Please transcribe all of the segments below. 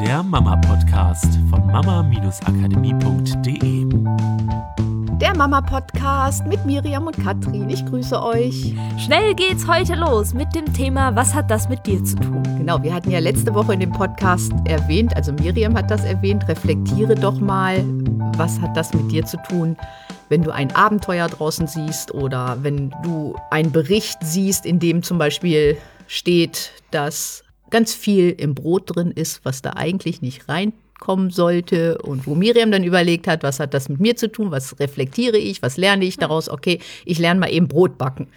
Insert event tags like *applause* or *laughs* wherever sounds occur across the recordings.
der Mama-Podcast von mama-akademie.de. Der Mama-Podcast mit Miriam und Katrin. Ich grüße euch. Schnell geht's heute los mit dem Thema, was hat das mit dir zu tun? Genau, wir hatten ja letzte Woche in dem Podcast erwähnt, also Miriam hat das erwähnt, reflektiere doch mal, was hat das mit dir zu tun, wenn du ein Abenteuer draußen siehst oder wenn du einen Bericht siehst, in dem zum Beispiel steht, dass ganz viel im Brot drin ist, was da eigentlich nicht reinkommen sollte. Und wo Miriam dann überlegt hat, was hat das mit mir zu tun, was reflektiere ich, was lerne ich daraus, okay, ich lerne mal eben Brot backen.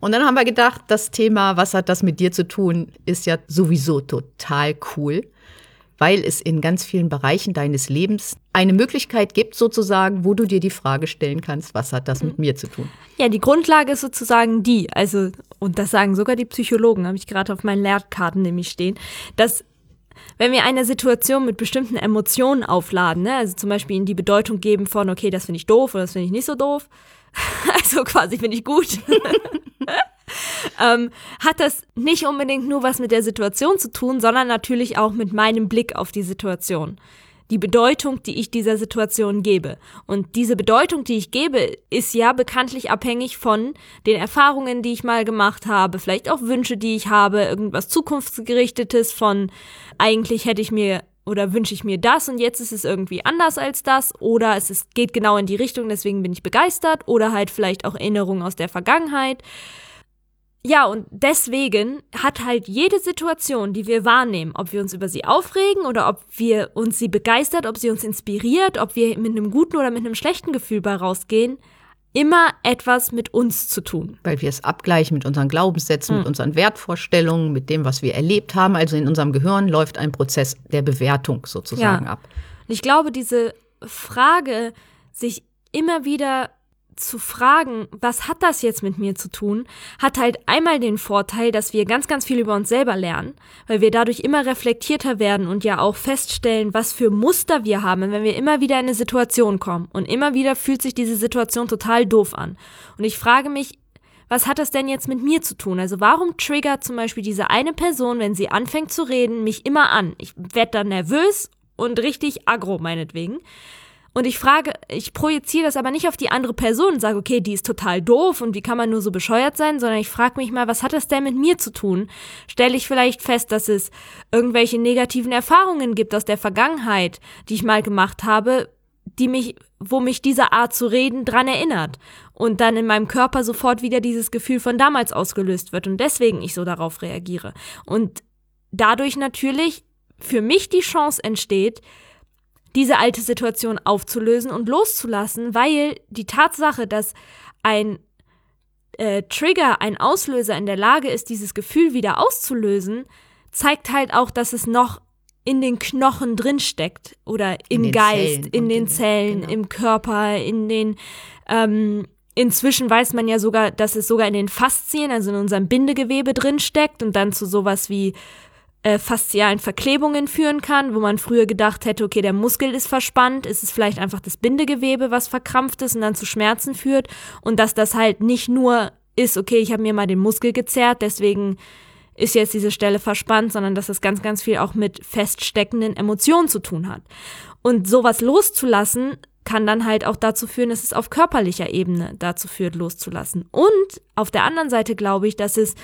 Und dann haben wir gedacht, das Thema, was hat das mit dir zu tun, ist ja sowieso total cool weil es in ganz vielen Bereichen deines Lebens eine Möglichkeit gibt, sozusagen, wo du dir die Frage stellen kannst, was hat das mit mir zu tun? Ja, die Grundlage ist sozusagen die, also, und das sagen sogar die Psychologen, habe ich gerade auf meinen Lehrkarten nämlich stehen, dass wenn wir eine Situation mit bestimmten Emotionen aufladen, ne, also zum Beispiel ihnen die Bedeutung geben von, okay, das finde ich doof oder das finde ich nicht so doof, *laughs* also quasi finde ich gut, *laughs* ähm, hat das nicht unbedingt nur was mit der Situation zu tun, sondern natürlich auch mit meinem Blick auf die Situation. Die Bedeutung, die ich dieser Situation gebe. Und diese Bedeutung, die ich gebe, ist ja bekanntlich abhängig von den Erfahrungen, die ich mal gemacht habe, vielleicht auch Wünsche, die ich habe, irgendwas zukunftsgerichtetes von eigentlich hätte ich mir oder wünsche ich mir das und jetzt ist es irgendwie anders als das oder es ist, geht genau in die Richtung, deswegen bin ich begeistert oder halt vielleicht auch Erinnerungen aus der Vergangenheit. Ja, und deswegen hat halt jede Situation, die wir wahrnehmen, ob wir uns über sie aufregen oder ob wir uns sie begeistert, ob sie uns inspiriert, ob wir mit einem guten oder mit einem schlechten Gefühl bei rausgehen, immer etwas mit uns zu tun. Weil wir es abgleichen mit unseren Glaubenssätzen, mhm. mit unseren Wertvorstellungen, mit dem, was wir erlebt haben. Also in unserem Gehirn läuft ein Prozess der Bewertung sozusagen ja. ab. Und ich glaube, diese Frage, sich immer wieder zu fragen, was hat das jetzt mit mir zu tun, hat halt einmal den Vorteil, dass wir ganz, ganz viel über uns selber lernen, weil wir dadurch immer reflektierter werden und ja auch feststellen, was für Muster wir haben, wenn wir immer wieder in eine Situation kommen. Und immer wieder fühlt sich diese Situation total doof an. Und ich frage mich, was hat das denn jetzt mit mir zu tun? Also warum triggert zum Beispiel diese eine Person, wenn sie anfängt zu reden, mich immer an? Ich werde dann nervös und richtig aggro meinetwegen. Und ich frage, ich projiziere das aber nicht auf die andere Person und sage, okay, die ist total doof und wie kann man nur so bescheuert sein, sondern ich frage mich mal, was hat das denn mit mir zu tun? Stelle ich vielleicht fest, dass es irgendwelche negativen Erfahrungen gibt aus der Vergangenheit, die ich mal gemacht habe, die mich, wo mich diese Art zu reden dran erinnert und dann in meinem Körper sofort wieder dieses Gefühl von damals ausgelöst wird und deswegen ich so darauf reagiere. Und dadurch natürlich für mich die Chance entsteht, diese alte Situation aufzulösen und loszulassen, weil die Tatsache, dass ein äh, Trigger, ein Auslöser in der Lage ist, dieses Gefühl wieder auszulösen, zeigt halt auch, dass es noch in den Knochen drin steckt oder im in Geist, Zellen in den in, Zellen, genau. im Körper, in den ähm, Inzwischen weiß man ja sogar, dass es sogar in den Faszien, also in unserem Bindegewebe drin steckt und dann zu sowas wie äh, faszialen Verklebungen führen kann, wo man früher gedacht hätte, okay, der Muskel ist verspannt, ist es vielleicht einfach das Bindegewebe, was verkrampft ist und dann zu Schmerzen führt und dass das halt nicht nur ist, okay, ich habe mir mal den Muskel gezerrt, deswegen ist jetzt diese Stelle verspannt, sondern dass das ganz, ganz viel auch mit feststeckenden Emotionen zu tun hat. Und sowas loszulassen, kann dann halt auch dazu führen, dass es auf körperlicher Ebene dazu führt, loszulassen. Und auf der anderen Seite glaube ich, dass es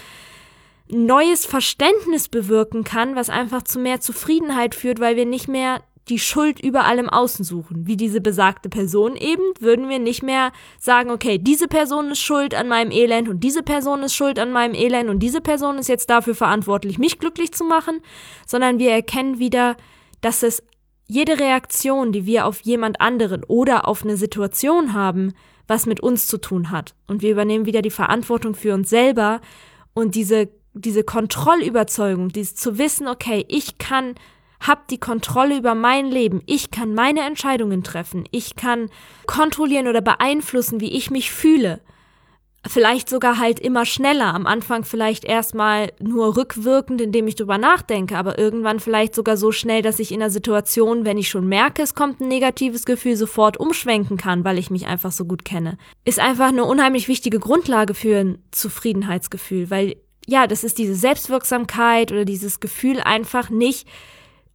neues Verständnis bewirken kann, was einfach zu mehr Zufriedenheit führt, weil wir nicht mehr die Schuld überall im Außen suchen. Wie diese besagte Person eben, würden wir nicht mehr sagen, okay, diese Person ist schuld an meinem Elend und diese Person ist schuld an meinem Elend und diese Person ist jetzt dafür verantwortlich, mich glücklich zu machen, sondern wir erkennen wieder, dass es jede Reaktion, die wir auf jemand anderen oder auf eine Situation haben, was mit uns zu tun hat. Und wir übernehmen wieder die Verantwortung für uns selber und diese diese Kontrollüberzeugung, dieses zu wissen, okay, ich kann, hab die Kontrolle über mein Leben, ich kann meine Entscheidungen treffen, ich kann kontrollieren oder beeinflussen, wie ich mich fühle. Vielleicht sogar halt immer schneller, am Anfang vielleicht erstmal nur rückwirkend, indem ich drüber nachdenke, aber irgendwann vielleicht sogar so schnell, dass ich in der Situation, wenn ich schon merke, es kommt ein negatives Gefühl, sofort umschwenken kann, weil ich mich einfach so gut kenne. Ist einfach eine unheimlich wichtige Grundlage für ein Zufriedenheitsgefühl, weil ja, das ist diese Selbstwirksamkeit oder dieses Gefühl einfach nicht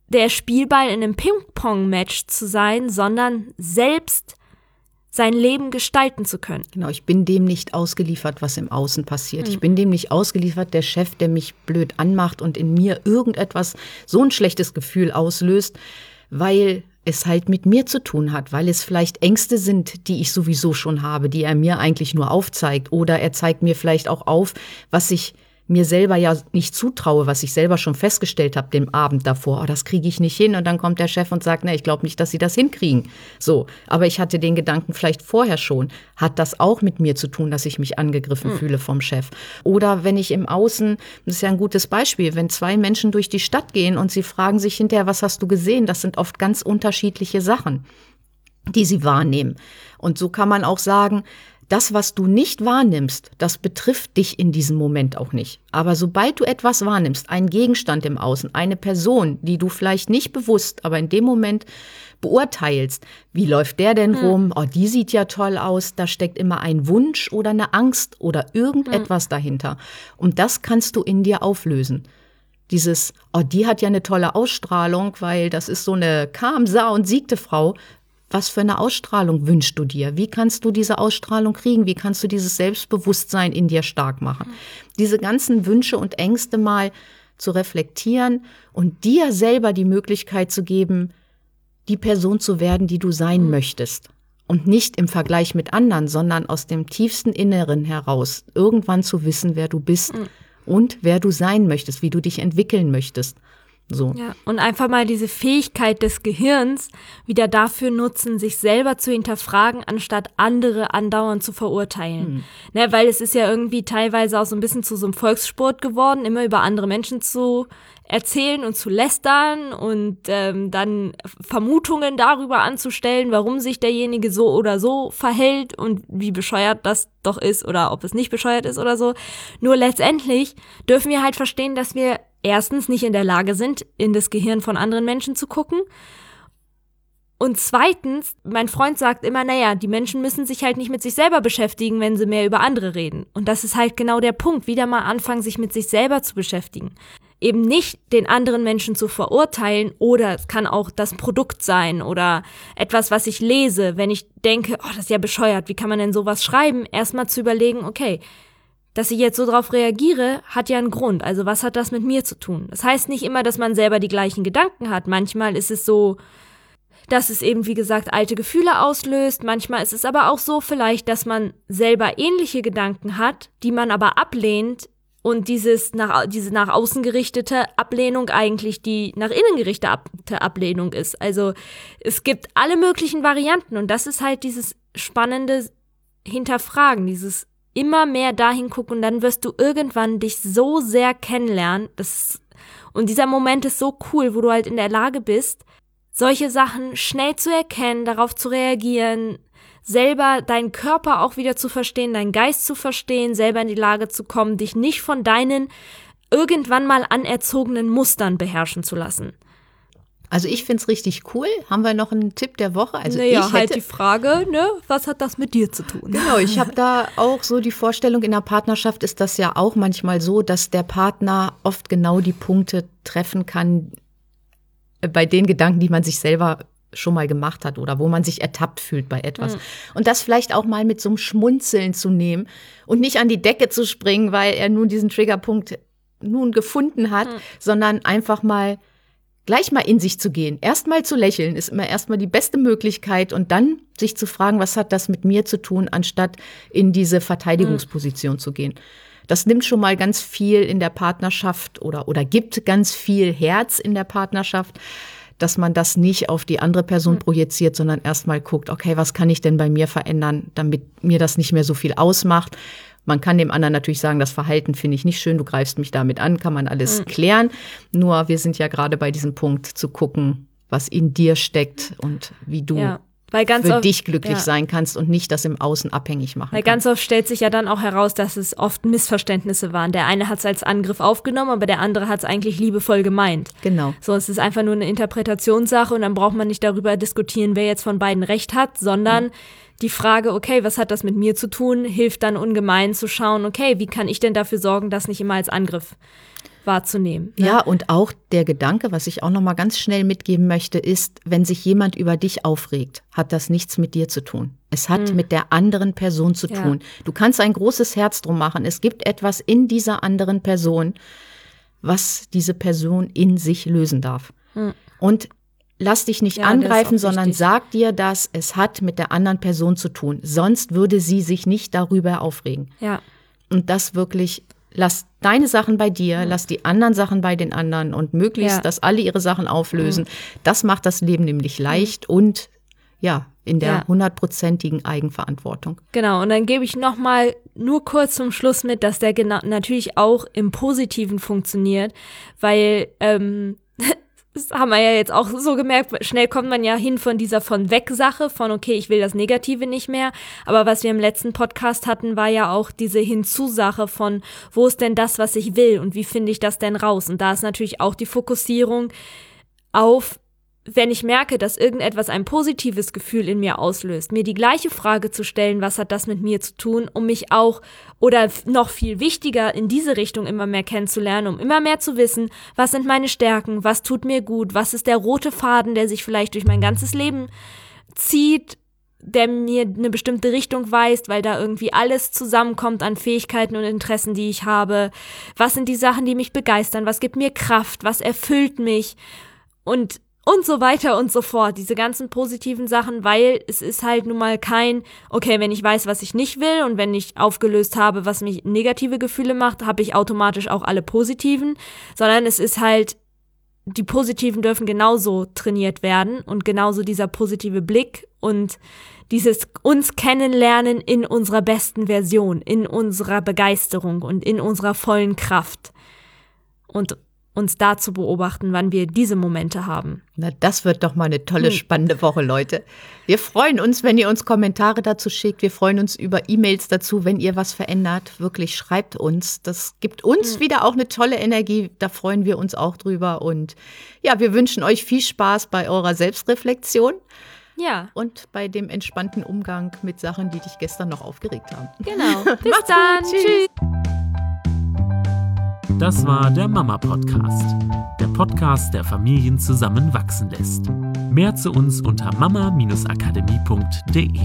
der Spielball in einem Ping-Pong-Match zu sein, sondern selbst sein Leben gestalten zu können. Genau, ich bin dem nicht ausgeliefert, was im Außen passiert. Mhm. Ich bin dem nicht ausgeliefert, der Chef, der mich blöd anmacht und in mir irgendetwas so ein schlechtes Gefühl auslöst, weil es halt mit mir zu tun hat, weil es vielleicht Ängste sind, die ich sowieso schon habe, die er mir eigentlich nur aufzeigt. Oder er zeigt mir vielleicht auch auf, was ich mir selber ja nicht zutraue, was ich selber schon festgestellt habe dem Abend davor, oh, das kriege ich nicht hin und dann kommt der Chef und sagt, ne, ich glaube nicht, dass sie das hinkriegen. So, aber ich hatte den Gedanken vielleicht vorher schon, hat das auch mit mir zu tun, dass ich mich angegriffen hm. fühle vom Chef. Oder wenn ich im Außen, das ist ja ein gutes Beispiel, wenn zwei Menschen durch die Stadt gehen und sie fragen sich hinterher, was hast du gesehen? Das sind oft ganz unterschiedliche Sachen, die sie wahrnehmen. Und so kann man auch sagen, das, was du nicht wahrnimmst, das betrifft dich in diesem Moment auch nicht. Aber sobald du etwas wahrnimmst, einen Gegenstand im Außen, eine Person, die du vielleicht nicht bewusst, aber in dem Moment beurteilst, wie läuft der denn hm. rum? Oh, die sieht ja toll aus. Da steckt immer ein Wunsch oder eine Angst oder irgendetwas hm. dahinter. Und das kannst du in dir auflösen. Dieses, oh, die hat ja eine tolle Ausstrahlung, weil das ist so eine kam, sah und siegte Frau. Was für eine Ausstrahlung wünschst du dir? Wie kannst du diese Ausstrahlung kriegen? Wie kannst du dieses Selbstbewusstsein in dir stark machen? Diese ganzen Wünsche und Ängste mal zu reflektieren und dir selber die Möglichkeit zu geben, die Person zu werden, die du sein mhm. möchtest. Und nicht im Vergleich mit anderen, sondern aus dem tiefsten Inneren heraus irgendwann zu wissen, wer du bist mhm. und wer du sein möchtest, wie du dich entwickeln möchtest. So. Ja, und einfach mal diese Fähigkeit des Gehirns wieder dafür nutzen, sich selber zu hinterfragen, anstatt andere andauernd zu verurteilen. Mhm. Ne, weil es ist ja irgendwie teilweise auch so ein bisschen zu so einem Volkssport geworden, immer über andere Menschen zu erzählen und zu lästern und ähm, dann Vermutungen darüber anzustellen, warum sich derjenige so oder so verhält und wie bescheuert das doch ist oder ob es nicht bescheuert ist oder so. Nur letztendlich dürfen wir halt verstehen, dass wir erstens nicht in der Lage sind, in das Gehirn von anderen Menschen zu gucken. Und zweitens, mein Freund sagt immer, naja, die Menschen müssen sich halt nicht mit sich selber beschäftigen, wenn sie mehr über andere reden. Und das ist halt genau der Punkt, wieder mal anfangen, sich mit sich selber zu beschäftigen. Eben nicht den anderen Menschen zu verurteilen oder es kann auch das Produkt sein oder etwas, was ich lese, wenn ich denke, oh, das ist ja bescheuert, wie kann man denn sowas schreiben? Erstmal zu überlegen, okay, dass ich jetzt so drauf reagiere, hat ja einen Grund. Also was hat das mit mir zu tun? Das heißt nicht immer, dass man selber die gleichen Gedanken hat. Manchmal ist es so, dass es eben, wie gesagt, alte Gefühle auslöst. Manchmal ist es aber auch so vielleicht, dass man selber ähnliche Gedanken hat, die man aber ablehnt und dieses nach, diese nach außen gerichtete Ablehnung eigentlich die nach innen gerichtete Ablehnung ist. Also es gibt alle möglichen Varianten und das ist halt dieses spannende Hinterfragen, dieses immer mehr dahin gucken dann wirst du irgendwann dich so sehr kennenlernen. Das, und dieser Moment ist so cool, wo du halt in der Lage bist, solche Sachen schnell zu erkennen, darauf zu reagieren, selber deinen Körper auch wieder zu verstehen, deinen Geist zu verstehen, selber in die Lage zu kommen, dich nicht von deinen irgendwann mal anerzogenen Mustern beherrschen zu lassen. Also ich finde es richtig cool. Haben wir noch einen Tipp der Woche? Also naja, ich halt hätte, halt die Frage, ne, was hat das mit dir zu tun? Genau, ich habe da auch so die Vorstellung, in der Partnerschaft ist das ja auch manchmal so, dass der Partner oft genau die Punkte treffen kann äh, bei den Gedanken, die man sich selber schon mal gemacht hat oder wo man sich ertappt fühlt bei etwas. Mhm. Und das vielleicht auch mal mit so einem Schmunzeln zu nehmen und nicht an die Decke zu springen, weil er nun diesen Triggerpunkt nun gefunden hat, mhm. sondern einfach mal gleich mal in sich zu gehen, erstmal zu lächeln, ist immer erstmal die beste Möglichkeit und dann sich zu fragen, was hat das mit mir zu tun, anstatt in diese Verteidigungsposition mhm. zu gehen. Das nimmt schon mal ganz viel in der Partnerschaft oder, oder gibt ganz viel Herz in der Partnerschaft, dass man das nicht auf die andere Person mhm. projiziert, sondern erstmal guckt, okay, was kann ich denn bei mir verändern, damit mir das nicht mehr so viel ausmacht man kann dem anderen natürlich sagen, das Verhalten finde ich nicht schön, du greifst mich damit an, kann man alles mhm. klären. Nur wir sind ja gerade bei diesem Punkt zu gucken, was in dir steckt und wie du ja. für oft, dich glücklich ja. sein kannst und nicht das im Außen abhängig machen. Weil ganz oft stellt sich ja dann auch heraus, dass es oft Missverständnisse waren. Der eine hat es als Angriff aufgenommen, aber der andere hat es eigentlich liebevoll gemeint. Genau. So, es ist einfach nur eine Interpretationssache und dann braucht man nicht darüber diskutieren, wer jetzt von beiden recht hat, sondern mhm die Frage, okay, was hat das mit mir zu tun, hilft dann ungemein zu schauen, okay, wie kann ich denn dafür sorgen, dass nicht immer als Angriff wahrzunehmen. Ne? Ja, und auch der Gedanke, was ich auch noch mal ganz schnell mitgeben möchte, ist, wenn sich jemand über dich aufregt, hat das nichts mit dir zu tun. Es hat mhm. mit der anderen Person zu ja. tun. Du kannst ein großes Herz drum machen. Es gibt etwas in dieser anderen Person, was diese Person in sich lösen darf. Mhm. Und lass dich nicht ja, angreifen, sondern wichtig. sag dir, dass es hat mit der anderen Person zu tun. Sonst würde sie sich nicht darüber aufregen. Ja. Und das wirklich, lass deine Sachen bei dir, mhm. lass die anderen Sachen bei den anderen und möglichst, ja. dass alle ihre Sachen auflösen. Das macht das Leben nämlich leicht und ja, in der hundertprozentigen ja. Eigenverantwortung. Genau, und dann gebe ich noch mal nur kurz zum Schluss mit, dass der genau natürlich auch im Positiven funktioniert, weil ähm, das haben wir ja jetzt auch so gemerkt, schnell kommt man ja hin von dieser von weg Sache, von okay, ich will das Negative nicht mehr. Aber was wir im letzten Podcast hatten, war ja auch diese Hinzusache von, wo ist denn das, was ich will und wie finde ich das denn raus? Und da ist natürlich auch die Fokussierung auf wenn ich merke, dass irgendetwas ein positives Gefühl in mir auslöst, mir die gleiche Frage zu stellen, was hat das mit mir zu tun, um mich auch oder noch viel wichtiger in diese Richtung immer mehr kennenzulernen, um immer mehr zu wissen, was sind meine Stärken, was tut mir gut, was ist der rote Faden, der sich vielleicht durch mein ganzes Leben zieht, der mir eine bestimmte Richtung weist, weil da irgendwie alles zusammenkommt an Fähigkeiten und Interessen, die ich habe. Was sind die Sachen, die mich begeistern? Was gibt mir Kraft? Was erfüllt mich? Und und so weiter und so fort. Diese ganzen positiven Sachen, weil es ist halt nun mal kein, okay, wenn ich weiß, was ich nicht will und wenn ich aufgelöst habe, was mich negative Gefühle macht, habe ich automatisch auch alle positiven, sondern es ist halt, die positiven dürfen genauso trainiert werden und genauso dieser positive Blick und dieses uns kennenlernen in unserer besten Version, in unserer Begeisterung und in unserer vollen Kraft. Und uns da zu beobachten, wann wir diese Momente haben. Na, das wird doch mal eine tolle, hm. spannende Woche, Leute. Wir freuen uns, wenn ihr uns Kommentare dazu schickt. Wir freuen uns über E-Mails dazu, wenn ihr was verändert. Wirklich schreibt uns. Das gibt uns hm. wieder auch eine tolle Energie. Da freuen wir uns auch drüber. Und ja, wir wünschen euch viel Spaß bei eurer Selbstreflexion. Ja. Und bei dem entspannten Umgang mit Sachen, die dich gestern noch aufgeregt haben. Genau. *laughs* Bis dann. Tschüss. Tschüss. Das war der Mama Podcast, der Podcast, der Familien zusammenwachsen lässt. Mehr zu uns unter mama-akademie.de.